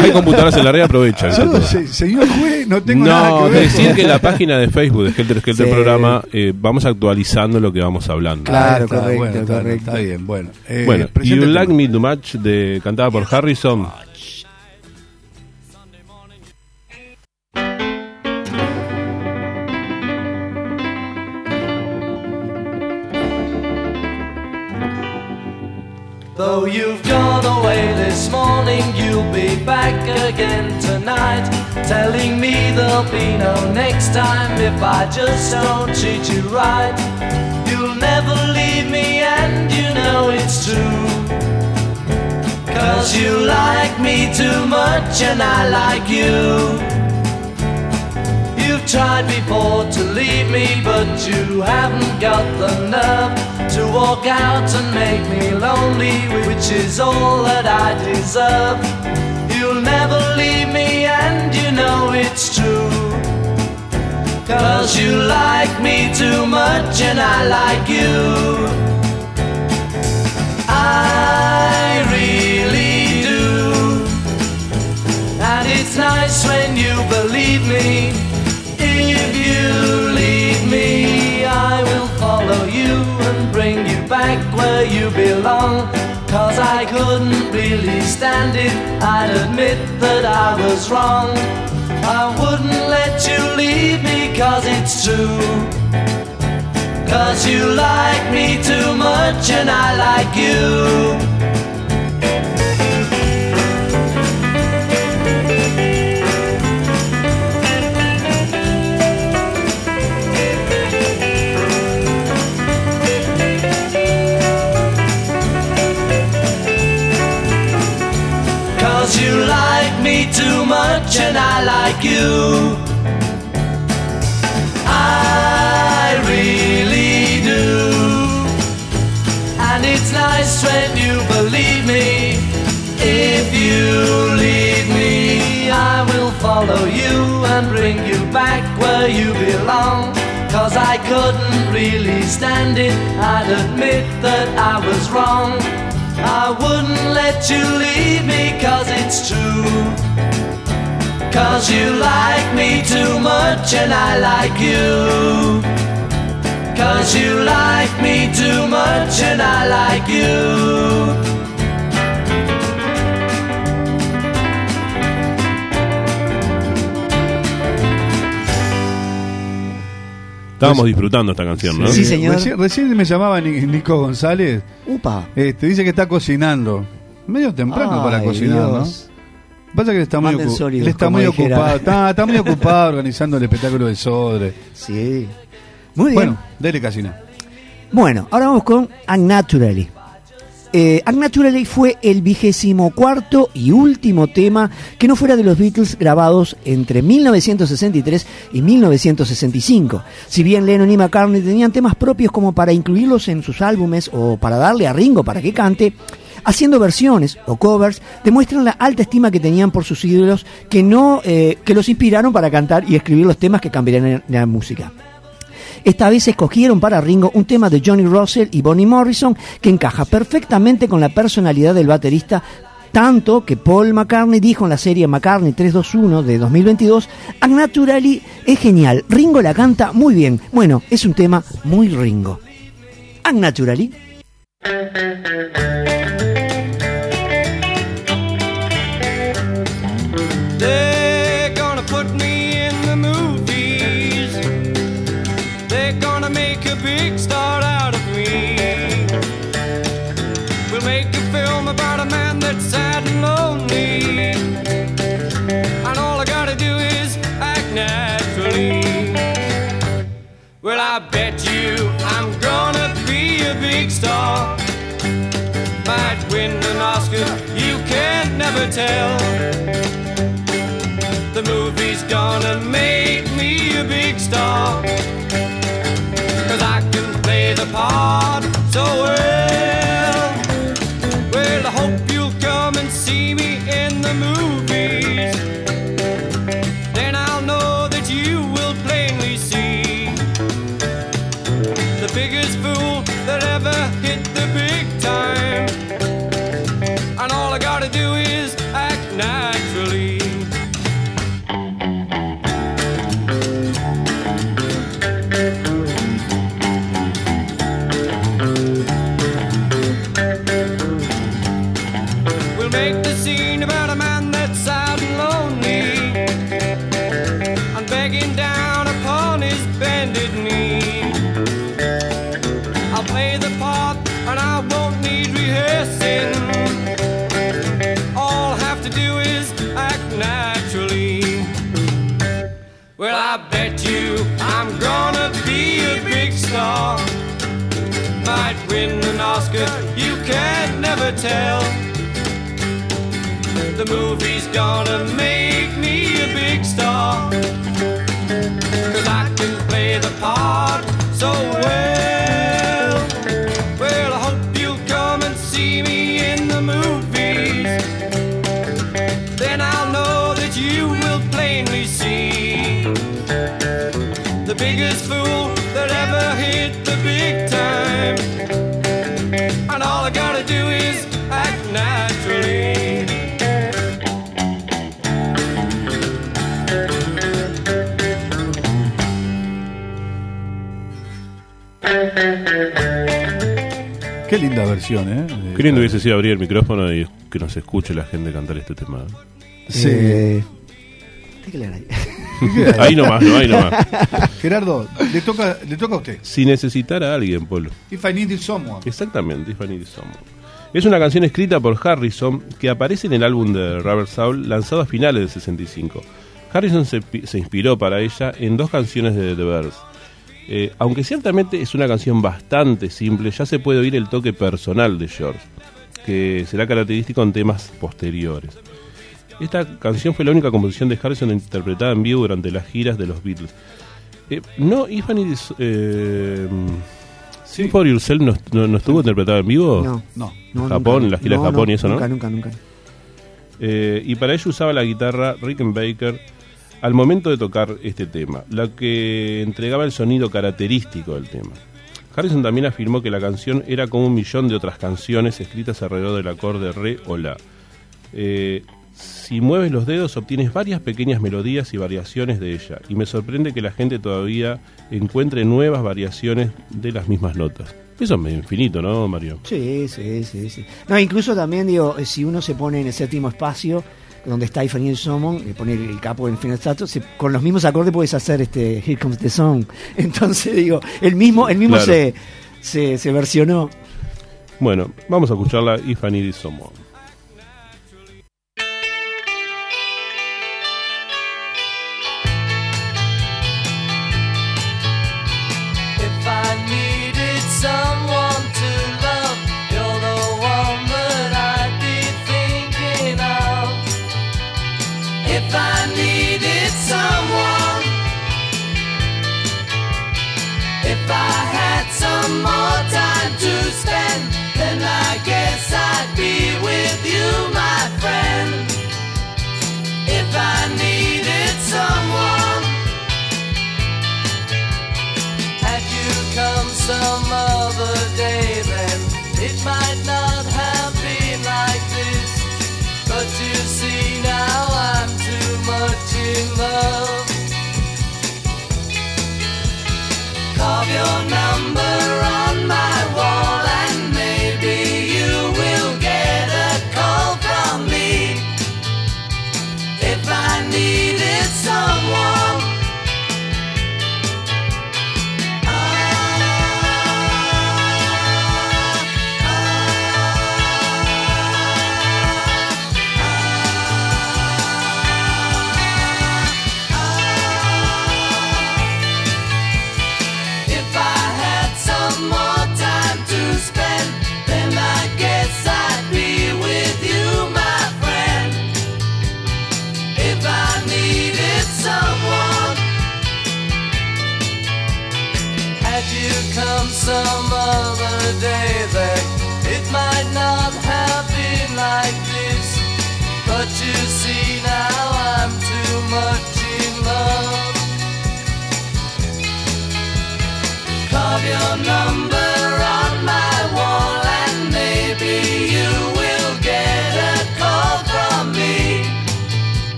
hay computadoras en la red, aprovecha. Yo, se- señor juez, no tengo nada No, que ver. decir que la página de Facebook de Helter Skelter Sí. programa eh, vamos actualizando lo que vamos hablando. Claro, Está, correcto, correcto. Está bien, bueno. Eh, Bueno, presente You el Like tema. Me Too Much de cantada por Harrison. Though you've gone away this morning, you'll be back again tonight. Telling me there'll be no next time if I just don't treat you right. You'll never leave me, and you know it's true. Cause you like me too much, and I like you. You've tried before to leave me, but you haven't got the nerve to walk out and make me lonely, which is all that I deserve. You'll never leave me, and you know it's true. Cause you like me too much, and I like you. I really do. And it's nice when you believe me. If you leave me, I will follow you and bring you back where you belong. Cause I couldn't really stand it, I'd admit that I was wrong. I wouldn't let you leave me cause it's true. Cause you like me too much and I like you. Stand it, I'd admit that I was wrong. I wouldn't let you leave me cause it's true. Cause you like me too much and I like you. Cause you like me too much and I like you. Estábamos disfrutando esta canción, ¿no? Sí, señor. Recién, recién me llamaba Ni- Nico González. Upa. Este, dice que está cocinando. Medio temprano para cocinar, Dios. ¿no? Pasa que está muy, Manden ocu- sólidos, él está muy ocupado. Está, está muy ocupado organizando el espectáculo de Sodre. Sí. Muy bien. Bueno, dele Casina. Bueno, ahora vamos con Unnaturally. Eh, Unnaturally fue el vigésimo cuarto y último tema que no fuera de los Beatles grabados entre 1963 y 1965. Si bien Lennon y McCartney tenían temas propios como para incluirlos en sus álbumes o para darle a Ringo para que cante, haciendo versiones o covers demuestran la alta estima que tenían por sus ídolos que no eh, que los inspiraron para cantar y escribir los temas que cambiarían la música. Esta vez escogieron para Ringo un tema de Johnny Russell y Bonnie Morrison que encaja perfectamente con la personalidad del baterista, tanto que Paul McCartney dijo en la serie McCartney 321 de 2022, Unnaturally es genial, Ringo la canta muy bien. Bueno, es un tema muy Ringo. Unnaturally. Tell. The movie's gonna make me a big star. Cause I can play the part so well. Oscar, you can never tell. The movie's gonna make me a big star. Cause I can play the part so well. Qué linda versión, ¿eh? Qué lindo hubiese sido abrir el micrófono y que nos escuche la gente cantar este tema. Sí. Eh, ahí. Ahí nomás, no, ahí nomás. Gerardo, le toca, le toca a usted. Si necesitara a alguien, Polo. If I needed someone. Exactamente, If I Need Someone. Es una canción escrita por Harrison que aparece en el álbum de Robert Saul lanzado a finales del 65. Harrison se inspiró para ella en dos canciones de The Birds. Eh, aunque ciertamente es una canción bastante simple, ya se puede oír el toque personal de George, que será característico en temas posteriores. Esta canción fue la única composición de Harrison interpretada en vivo durante las giras de los Beatles. Eh, no, If I Need Is- eh, Sing for Yourself no, no- no estuvo interpretada en vivo. No. No. No, Japón, nunca. las giras No, Japón y eso, ¿no? Nunca, nunca, nunca. Eh, y para ello usaba la guitarra Rickenbacker al momento de tocar este tema, lo que entregaba el sonido característico del tema. Harrison también afirmó que la canción era como un millón de otras canciones escritas alrededor del acorde re o la. Eh, si mueves los dedos obtienes varias pequeñas melodías y variaciones de ella, y me sorprende que la gente todavía encuentre nuevas variaciones de las mismas notas. Eso es infinito, ¿no, Mario? Sí, sí, sí, sí. No, incluso también, digo, eh, si uno se pone en el séptimo espacio, donde está Ifaniel Somon, le pone el capo en final se- con los mismos acordes puedes hacer este Here Comes the Song. Entonces, digo, el mismo, el mismo Claro. se, se, se versionó. Bueno, vamos a escucharla If I Someone.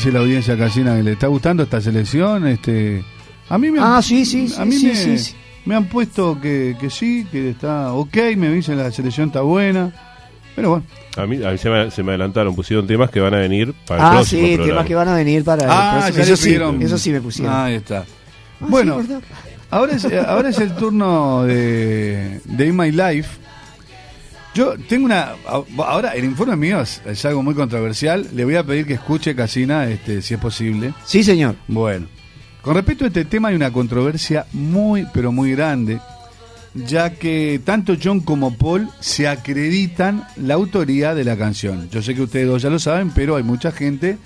Dice la audiencia casina? ¿Le está gustando esta selección? Este, a mí me han, Ah, sí, sí, sí, a mí sí, me, sí, sí. me han puesto que, que sí, que está ok, me dicen la selección está buena. Pero bueno. A mí, a mí se, me, se me adelantaron, pusieron temas que van a venir para el Ah, próximo sí, programa. temas que van a venir para el Ah, próximo. ya Eso sí, eso sí me pusieron. Ahí está. Ah, bueno, ahora es, ahora es el turno de, de In My Life. Yo tengo una. Ahora, el informe mío es, es algo muy controversial. Le voy a pedir que escuche Casina, este, si es posible. Sí, señor. Bueno, con respecto a este tema hay una controversia muy, pero muy grande, ya que tanto John como Paul se acreditan la autoría de la canción. Yo sé que ustedes dos ya lo saben, pero hay mucha gente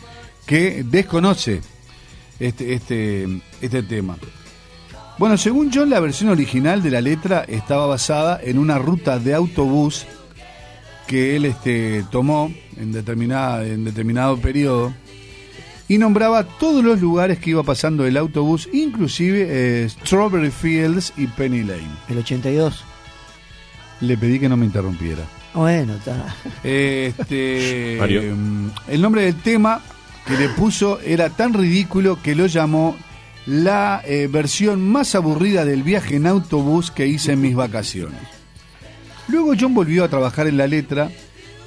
que desconoce este, este, este tema. Bueno, según John, la versión original de la letra estaba basada en una ruta de autobús que él este, tomó en, determinada, en determinado periodo y nombraba todos los lugares que iba pasando el autobús, inclusive eh, Strawberry Fields y Penny Lane. El 82. Le pedí que no me interrumpiera. Bueno, está. Este, mm, el nombre del tema que le puso era tan ridículo que lo llamó la eh, versión más aburrida del viaje en autobús que hice en mis vacaciones. Luego John volvió a trabajar en la letra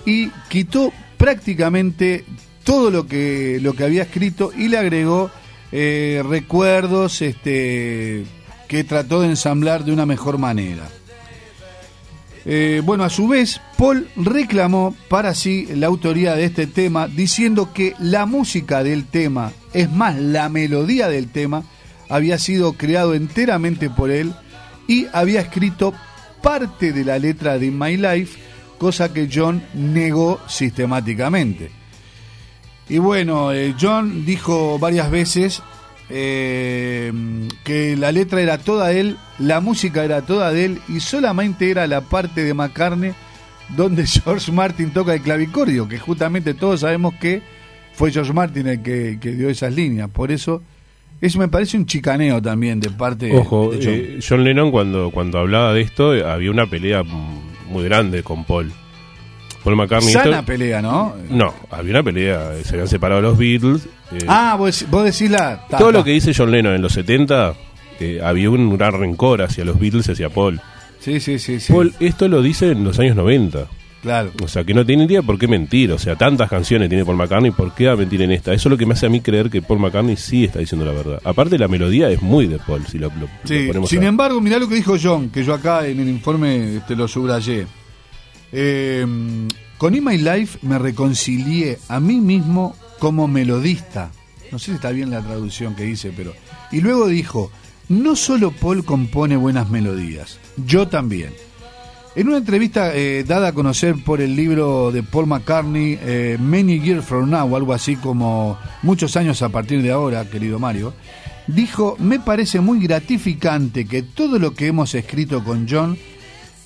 y quitó prácticamente todo lo que, lo que había escrito y le agregó eh, recuerdos este, que trató de ensamblar de una mejor manera. Eh, bueno, a su vez, Paul reclamó para sí la autoría de este tema, diciendo que la música del tema, es más, la melodía del tema, había sido creado enteramente por él y había escrito parte de la letra de My Life cosa que John negó sistemáticamente. Y bueno, eh, John dijo varias veces eh, que la letra era toda de él, la música era toda de él y solamente era la parte de McCartney donde George Martin toca el clavicordio, que justamente todos sabemos que fue George Martin el que, que dio esas líneas. Por eso, eso me parece un chicaneo también de parte Ojo, de John. eh, John Lennon cuando, cuando hablaba de esto había una pelea muy grande con Paul. Paul McCartney. Sana esto- pelea, ¿no? no, había una pelea, se habían separado los Beatles. eh, Ah, vos, vos decís la... todo lo que dice John Lennon en los 70, eh, había un gran rencor hacia los Beatles y hacia Paul. Sí, sí, sí, sí. Paul, esto lo dice en los años 90. Claro. O sea, que no tiene idea por qué mentir. O sea, tantas canciones tiene Paul McCartney, ¿por qué va a mentir en esta? Eso es lo que me hace a mí creer que Paul McCartney sí está diciendo la verdad. Aparte, la melodía es muy de Paul, si lo, lo- lo Sí, ponemos sin a- embargo, mirá lo que dijo John, que yo acá en el informe este, lo subrayé. Eh, con In My Life me reconcilié a mí mismo como melodista. No sé si está bien la traducción que hice, pero... Y luego dijo, no solo Paul compone buenas melodías, yo también. En una entrevista eh, dada a conocer por el libro de Paul McCartney, eh, Many Years From Now, algo así como muchos años a partir de ahora, querido Mario, dijo, me parece muy gratificante que todo lo que hemos escrito con John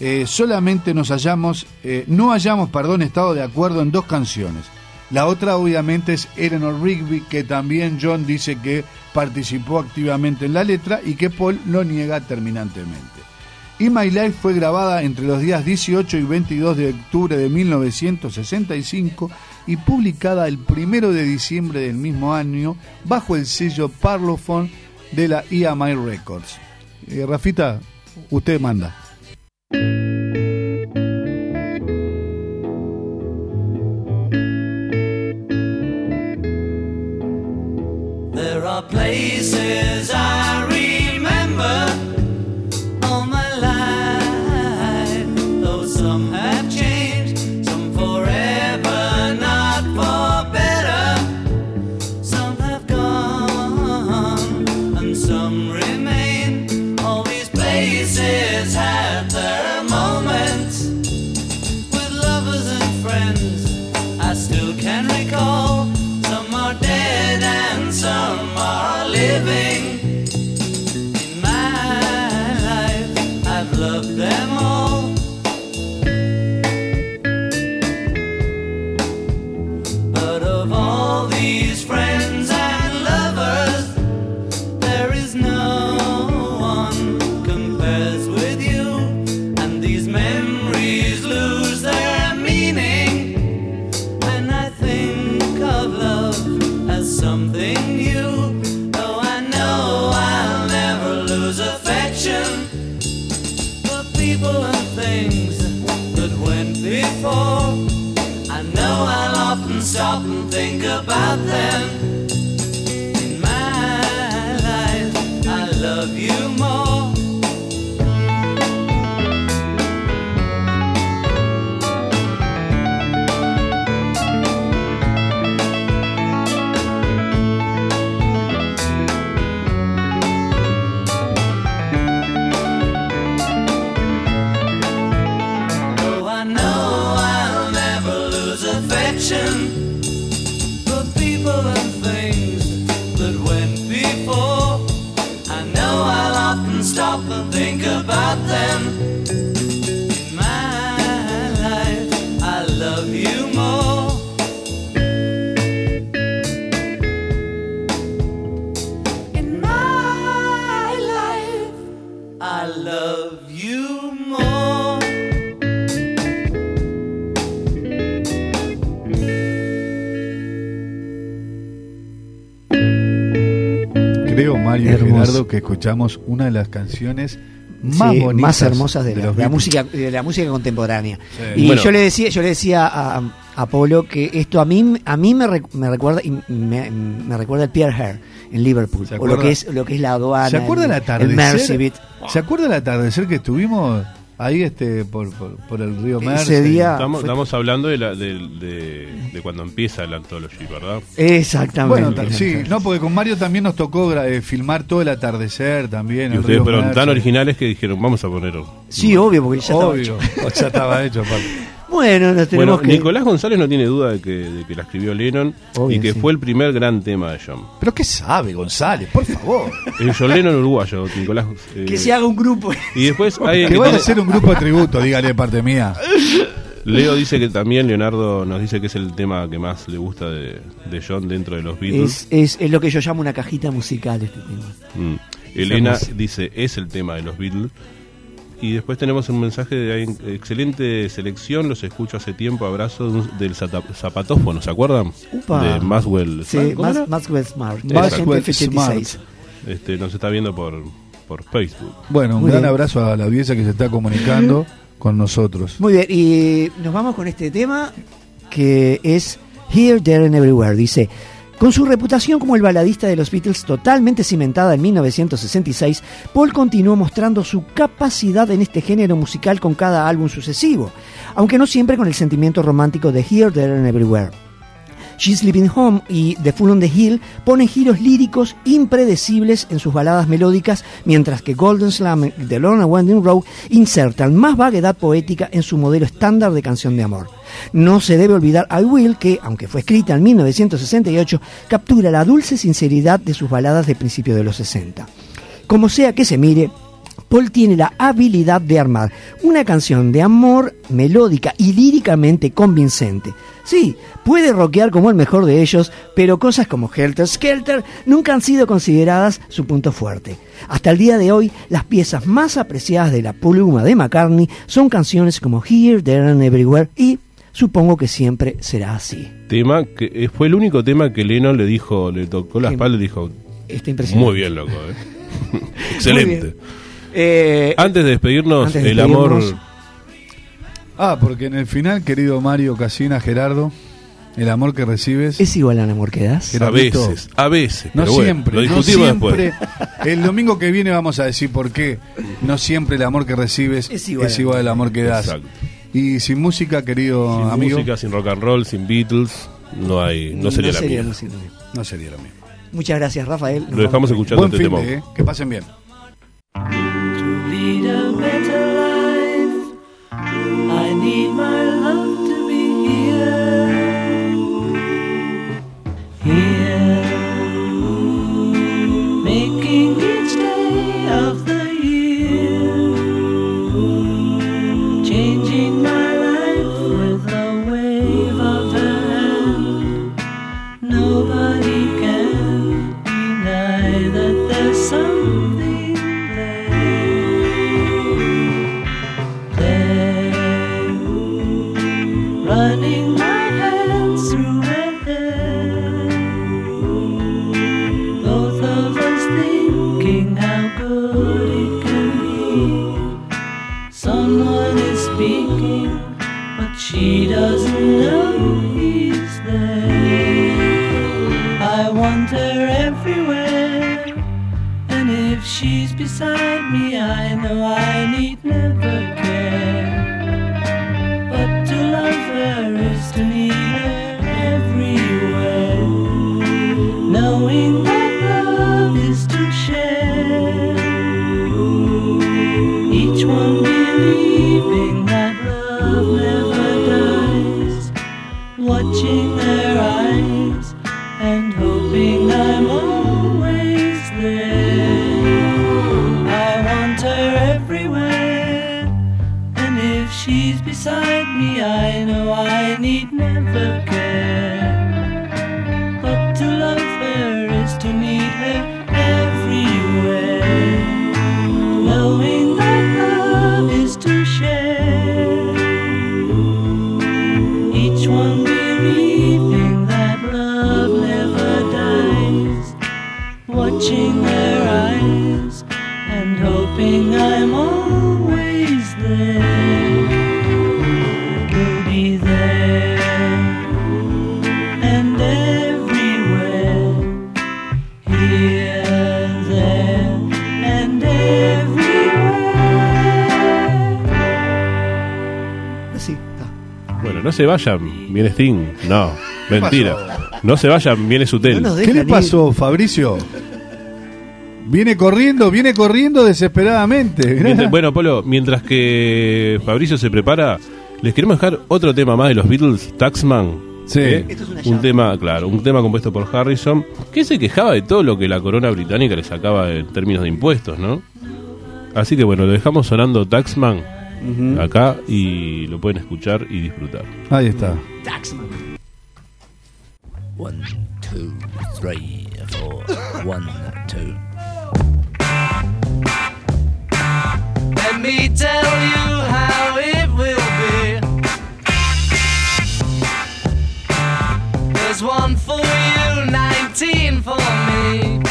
eh, solamente nos hayamos, eh, no hayamos, perdón, estado de acuerdo en dos canciones. La otra obviamente es Eleanor Rigby, que también John dice que participó activamente en la letra y que Paul lo niega terminantemente. In My Life fue grabada entre los días 18 y 22 de octubre de 1965 y publicada el 1 de diciembre del mismo año bajo el sello Parlophone de la EMI Records. Eh, Rafita, usted manda. There Gerardo, que escuchamos una de las canciones más Sí, bonitas. más hermosas de, la, de la Beatles. música de la música contemporánea Sí. y Bueno. yo le decía yo le decía a, a Polo que esto a mí a mí me, me recuerda y me, me recuerda el Pierre Hare en Liverpool ¿Se o lo que es lo que es la aduana ¿Se acuerda el el, atardecer? Merseybeat. ¿Se acuerda el atardecer que estuvimos ahí este por, por, por el río Ese Mersey? día- Estamos, hablando de, la, de, de- de cuando empieza la anthology, ¿verdad? exactamente Bueno, sí, no, porque con Mario también nos tocó gra- eh, filmar todo el atardecer también. Y el ustedes fueron tan originales que dijeron, vamos a poner... sí obvio porque ya estaba Obvio, hecho. ya estaba hecho. papi. Bueno, nos Bueno, tenemos que... Nicolás González no tiene duda de que, de que la escribió Lennon Obvio, y que sí. fue el primer gran tema de John. ¿Pero qué sabe, González? Por favor. El John Lennon uruguayo, Nicolás. eh, Que se haga un grupo. Y después hay, Que vaya a ser un grupo de tributo, dígale de parte mía. Leo dice que también Leonardo nos dice que es el tema que más le gusta de, de John dentro de los Beatles. Es, es, es lo que yo llamo una cajita musical este tema. Mm. Elena dice es el tema de los Beatles. Y después tenemos un mensaje de excelente selección, los escucho hace tiempo, abrazo de un- del zapatófono, ¿se acuerdan? Upa. De Maxwell. Sí, ¿cómo Mas-? Maxwell Smart. Maxwell 86. Este, nos está viendo por, por Facebook. Bueno, un Muy gran bien. abrazo a la audiencia que se está comunicando con nosotros. Muy bien, y nos vamos con este tema que es Here, There and Everywhere. Dice, con su reputación como el baladista de los Beatles totalmente cimentada en 1966, Paul continuó mostrando su capacidad en este género musical con cada álbum sucesivo, aunque no siempre con el sentimiento romántico de Here, There and Everywhere. She's Living Home y The Fool on the Hill ponen giros líricos impredecibles en sus baladas melódicas, mientras que Golden Slam y The Long and Winding Road insertan más vaguedad poética en su modelo estándar de canción de amor. No se debe olvidar I Will, que, aunque fue escrita en 1968, captura la dulce sinceridad de sus baladas de principio de los 60. Como sea que se mire, Paul tiene la habilidad de armar una canción de amor melódica y líricamente convincente. Sí, puede rockear como el mejor de ellos, pero cosas como Helter Skelter nunca han sido consideradas su punto fuerte. Hasta el día de hoy, las piezas más apreciadas de la pluma de McCartney son canciones como Here, There and Everywhere y supongo que siempre será así. Tema que eh, fue el único tema que Lennon le dijo, le tocó la espalda y dijo, Está impresionante. muy bien, loco. eh". Excelente. Eh, Antes de despedirnos, Antes de el despedirnos. amor... Ah, porque en el final, querido Mario Casina, Gerardo, el amor que recibes. ¿Es igual al amor que das? A veces, a veces. No pero bueno, siempre, lo no discutimos siempre. después. El domingo que viene vamos a decir por qué no siempre el amor que recibes Es es igual. al amor que das. Exacto. Y sin música, querido Sin amigo, música, sin rock and roll, sin Beatles, no hay, no sería la mía. música. no sería lo mismo. Muchas gracias, Rafael. Nos Lo dejamos escuchando Buen este fin tema. de, ¿eh? que pasen bien. No se vayan, viene Sting. No, mentira. No se vayan, viene Sutel. No ¿Qué le pasó, Fabricio? Viene corriendo, viene corriendo desesperadamente. Mientras- bueno, Polo, mientras que Fabricio se prepara, Les queremos dejar otro tema más de los Beatles, Taxman. Sí. ¿eh? Esto es una un tema, claro, un tema compuesto por Harrison, que se quejaba de todo lo que la corona británica le sacaba en términos de impuestos, ¿no? Así que bueno, lo dejamos sonando Taxman acá y lo pueden escuchar y disfrutar. Ahí está. One, two, three, four. One, two. Let me tell you how it will be. There's one for you, 19 for me.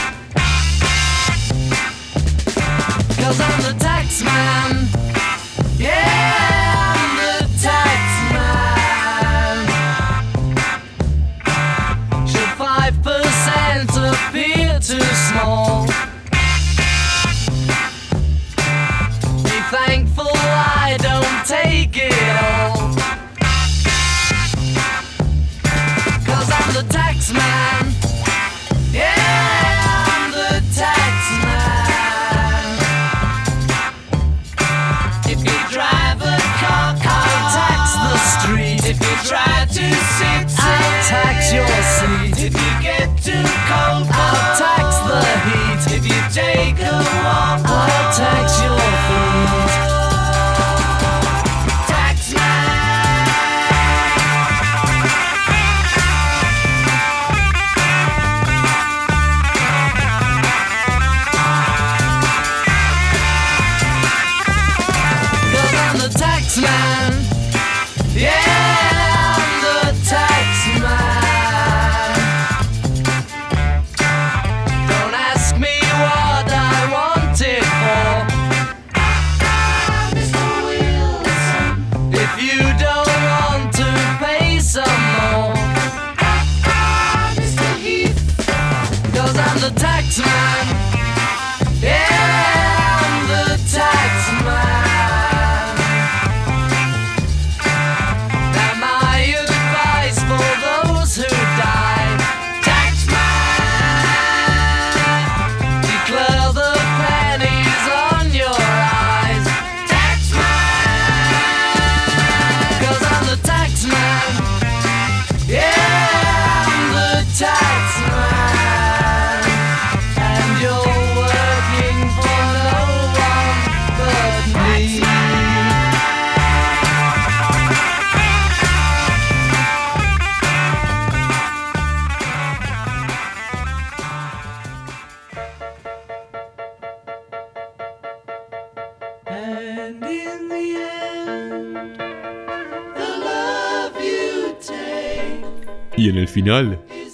Cause I'm the tax man.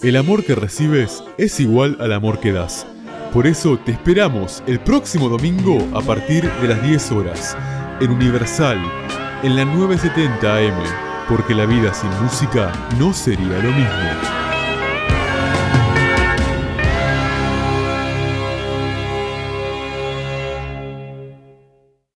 El amor que recibes es igual al amor que das. Por eso te esperamos el próximo domingo a partir de las 10 horas, en Universal, en la 970 AM, porque la vida sin música no sería lo mismo.